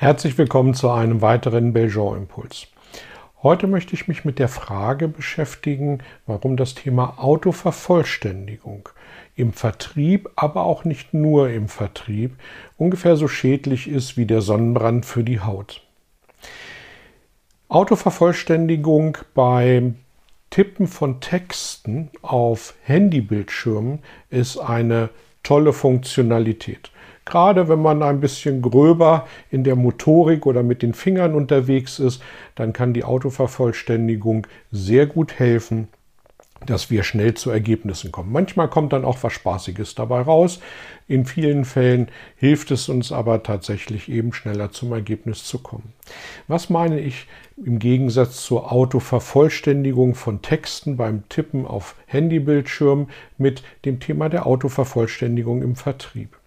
Herzlich willkommen zu einem weiteren Belgian-Impuls. Heute möchte ich mich mit der Frage beschäftigen, warum das Thema Autovervollständigung im Vertrieb, aber auch nicht nur im Vertrieb, ungefähr so schädlich ist wie der Sonnenbrand für die Haut. Autovervollständigung beim Tippen von Texten auf Handybildschirmen ist eine tolle Funktionalität. Gerade wenn man ein bisschen gröber in der Motorik oder mit den Fingern unterwegs ist, dann kann die Autovervollständigung sehr gut helfen, dass wir schnell zu Ergebnissen kommen. Manchmal kommt dann auch was Spaßiges dabei raus. In vielen Fällen hilft es uns aber tatsächlich eben schneller zum Ergebnis zu kommen. Was meine ich im Gegensatz zur Autovervollständigung von Texten beim Tippen auf Handybildschirmen mit dem Thema der Autovervollständigung im Vertrieb?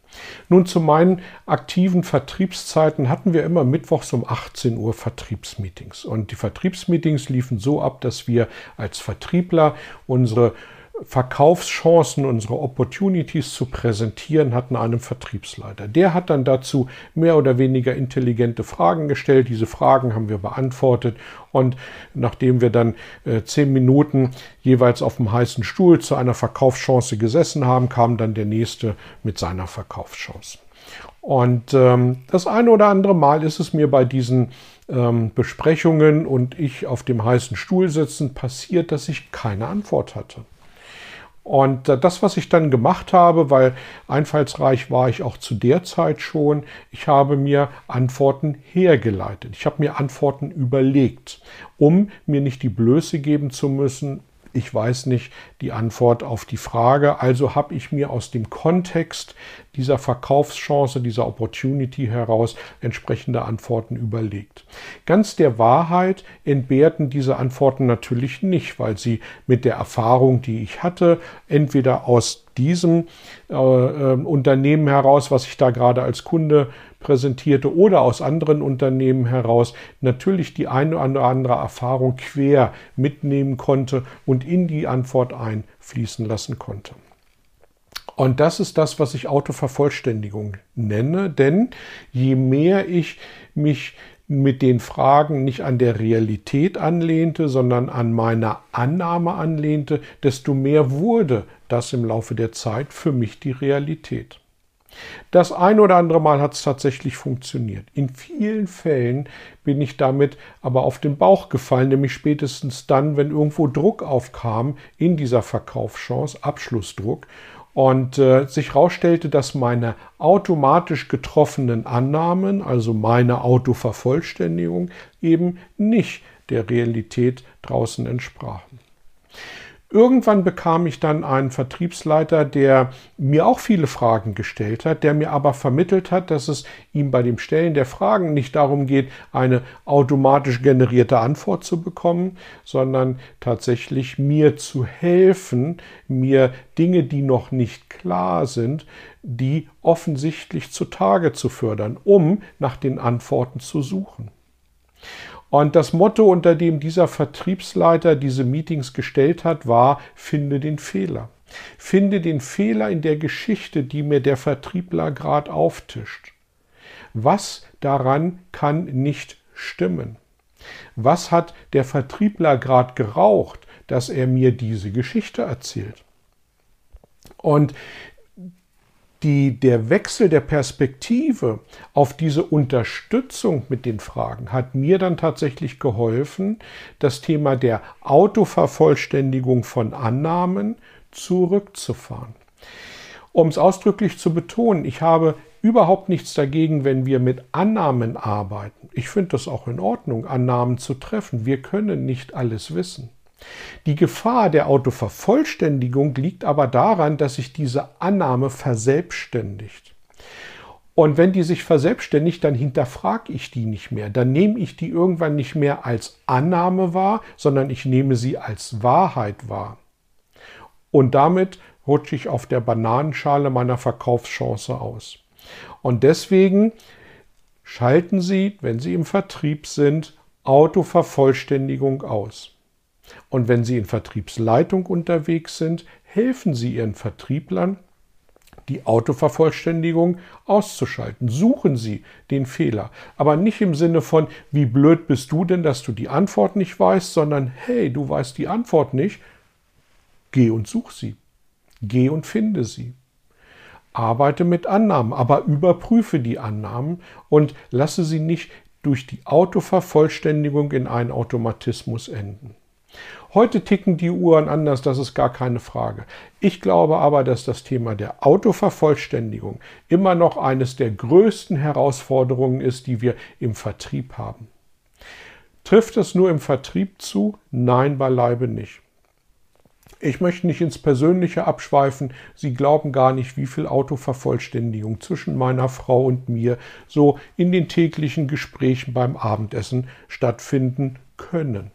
Nun zu meinen aktiven Vertriebszeiten hatten wir immer mittwochs um 18 Uhr Vertriebsmeetings. Und die Vertriebsmeetings liefen so ab, dass wir als Vertriebler unsere Verkaufschancen, unsere Opportunities zu präsentieren hatten einem Vertriebsleiter. Der hat dann dazu mehr oder weniger intelligente Fragen gestellt. Diese Fragen haben wir beantwortet und nachdem wir dann äh, zehn Minuten jeweils auf dem heißen Stuhl zu einer Verkaufschance gesessen haben, kam dann der nächste mit seiner Verkaufschance. Und ähm, das eine oder andere Mal ist es mir bei diesen ähm, Besprechungen und ich auf dem heißen Stuhl sitzen passiert, dass ich keine Antwort hatte. Und äh, das, was ich dann gemacht habe, weil einfallsreich war ich auch zu der Zeit schon, ich habe mir Antworten hergeleitet. Ich habe mir Antworten überlegt, um mir nicht die Blöße geben zu müssen, ich weiß nicht die Antwort auf die Frage. Also habe ich mir aus dem Kontext dieser Verkaufschance, dieser Opportunity heraus entsprechende Antworten überlegt. Ganz der Wahrheit entbehrten diese Antworten natürlich nicht, weil sie mit der Erfahrung, die ich hatte, entweder aus diesem äh, äh, Unternehmen heraus, was ich da gerade als Kunde präsentierte oder aus anderen Unternehmen heraus natürlich die eine oder andere Erfahrung quer mitnehmen konnte und in die Antwort einfließen lassen konnte. Und das ist das, was ich Autovervollständigung nenne, denn je mehr ich mich mit den Fragen nicht an der Realität anlehnte, sondern an meiner Annahme anlehnte, desto mehr wurde das im Laufe der Zeit für mich die Realität. Das ein oder andere Mal hat es tatsächlich funktioniert. In vielen Fällen bin ich damit aber auf den Bauch gefallen, nämlich spätestens dann, wenn irgendwo Druck aufkam in dieser Verkaufschance, Abschlussdruck, und äh, sich herausstellte, dass meine automatisch getroffenen Annahmen, also meine Autovervollständigung, eben nicht der Realität draußen entsprachen. Irgendwann bekam ich dann einen Vertriebsleiter, der mir auch viele Fragen gestellt hat, der mir aber vermittelt hat, dass es ihm bei dem Stellen der Fragen nicht darum geht, eine automatisch generierte Antwort zu bekommen, sondern tatsächlich mir zu helfen, mir Dinge, die noch nicht klar sind, die offensichtlich zutage zu fördern, um nach den Antworten zu suchen. Und das Motto, unter dem dieser Vertriebsleiter diese Meetings gestellt hat, war, finde den Fehler. Finde den Fehler in der Geschichte, die mir der Vertriebler gerade auftischt. Was daran kann nicht stimmen? Was hat der Vertriebler gerade geraucht, dass er mir diese Geschichte erzählt? Und die, der Wechsel der Perspektive auf diese Unterstützung mit den Fragen hat mir dann tatsächlich geholfen, das Thema der Autovervollständigung von Annahmen zurückzufahren. Um es ausdrücklich zu betonen, ich habe überhaupt nichts dagegen, wenn wir mit Annahmen arbeiten. Ich finde das auch in Ordnung, Annahmen zu treffen. Wir können nicht alles wissen. Die Gefahr der Autovervollständigung liegt aber daran, dass sich diese Annahme verselbstständigt. Und wenn die sich verselbstständigt, dann hinterfrage ich die nicht mehr. Dann nehme ich die irgendwann nicht mehr als Annahme wahr, sondern ich nehme sie als Wahrheit wahr. Und damit rutsche ich auf der Bananenschale meiner Verkaufschance aus. Und deswegen schalten Sie, wenn Sie im Vertrieb sind, Autovervollständigung aus. Und wenn Sie in Vertriebsleitung unterwegs sind, helfen Sie Ihren Vertrieblern, die Autovervollständigung auszuschalten. Suchen Sie den Fehler. Aber nicht im Sinne von, wie blöd bist du denn, dass du die Antwort nicht weißt, sondern hey, du weißt die Antwort nicht. Geh und such sie. Geh und finde sie. Arbeite mit Annahmen, aber überprüfe die Annahmen und lasse sie nicht durch die Autovervollständigung in einen Automatismus enden. Heute ticken die Uhren anders, das ist gar keine Frage. Ich glaube aber, dass das Thema der Autovervollständigung immer noch eines der größten Herausforderungen ist, die wir im Vertrieb haben. Trifft es nur im Vertrieb zu? Nein, beileibe nicht. Ich möchte nicht ins Persönliche abschweifen. Sie glauben gar nicht, wie viel Autovervollständigung zwischen meiner Frau und mir so in den täglichen Gesprächen beim Abendessen stattfinden können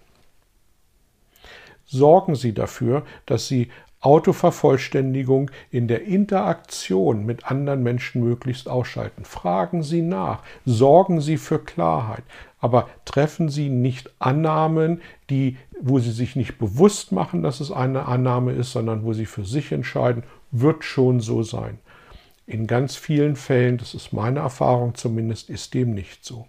sorgen Sie dafür, dass Sie Autovervollständigung in der Interaktion mit anderen Menschen möglichst ausschalten. Fragen Sie nach, sorgen Sie für Klarheit, aber treffen Sie nicht Annahmen, die, wo Sie sich nicht bewusst machen, dass es eine Annahme ist, sondern wo Sie für sich entscheiden, wird schon so sein. In ganz vielen Fällen, das ist meine Erfahrung zumindest, ist dem nicht so.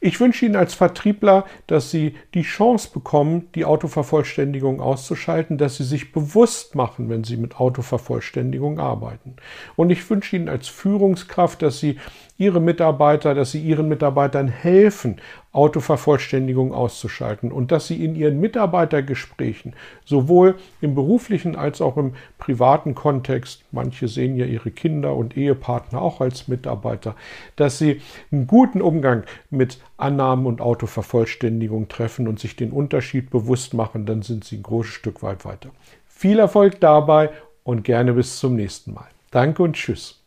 Ich wünsche Ihnen als Vertriebler, dass Sie die Chance bekommen, die Autovervollständigung auszuschalten, dass Sie sich bewusst machen, wenn Sie mit Autovervollständigung arbeiten. Und ich wünsche Ihnen als Führungskraft, dass Sie Ihre Mitarbeiter, dass Sie Ihren Mitarbeitern helfen, Autovervollständigung auszuschalten und dass Sie in Ihren Mitarbeitergesprächen sowohl im beruflichen als auch im privaten Kontext, manche sehen ja ihre Kinder und Ehepartner auch als Mitarbeiter, dass Sie einen guten Umgang mit Annahmen und Autovervollständigung treffen und sich den Unterschied bewusst machen, dann sind Sie ein großes Stück weit weiter. Viel Erfolg dabei und gerne bis zum nächsten Mal. Danke und tschüss.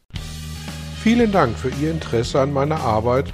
Vielen Dank für Ihr Interesse an meiner Arbeit